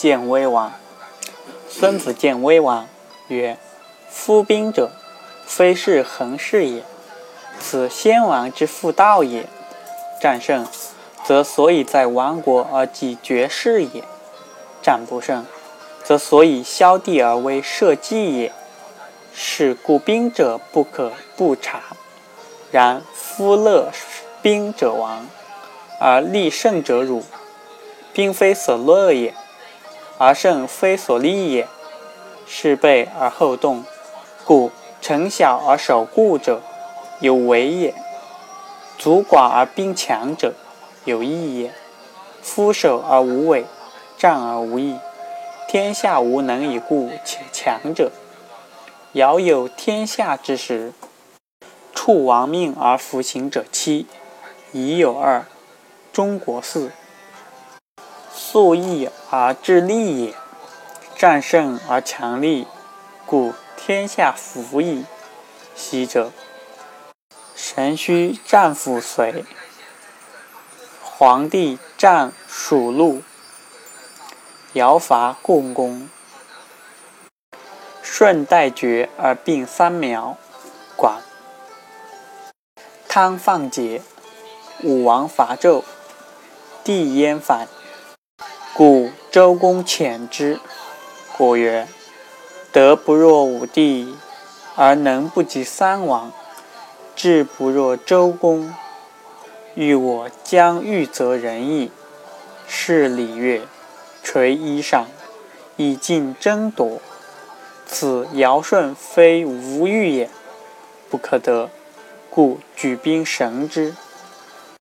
见威王。孙子见威王曰：“夫兵者，非是恒事也，此先王之妇道也。战胜，则所以在亡国而继绝世也；战不胜，则所以削地而为社稷也。是故兵者不可不察。然夫乐兵者亡，而利胜者辱。兵非所乐也，而胜非所利也。事备而后动，故成小而守固者有为也；卒寡而兵强者有义也。夫守而无为，战而无义，天下无能以固且强者。尧有天下之时，处亡命而服行者七，已有二，中国四。素义而治利也，战胜而强利，故天下服矣。昔者，神虚战辅随，皇帝战属禄，尧伐共工，舜代绝而并三苗，管。汤放桀，武王伐纣，帝焉反。故周公遣之，果曰：“德不若武帝，而能不及三王；智不若周公，欲我将欲则人矣。”是礼乐，垂衣裳，以尽争夺。此尧舜非吾欲也，不可得，故举兵绳之。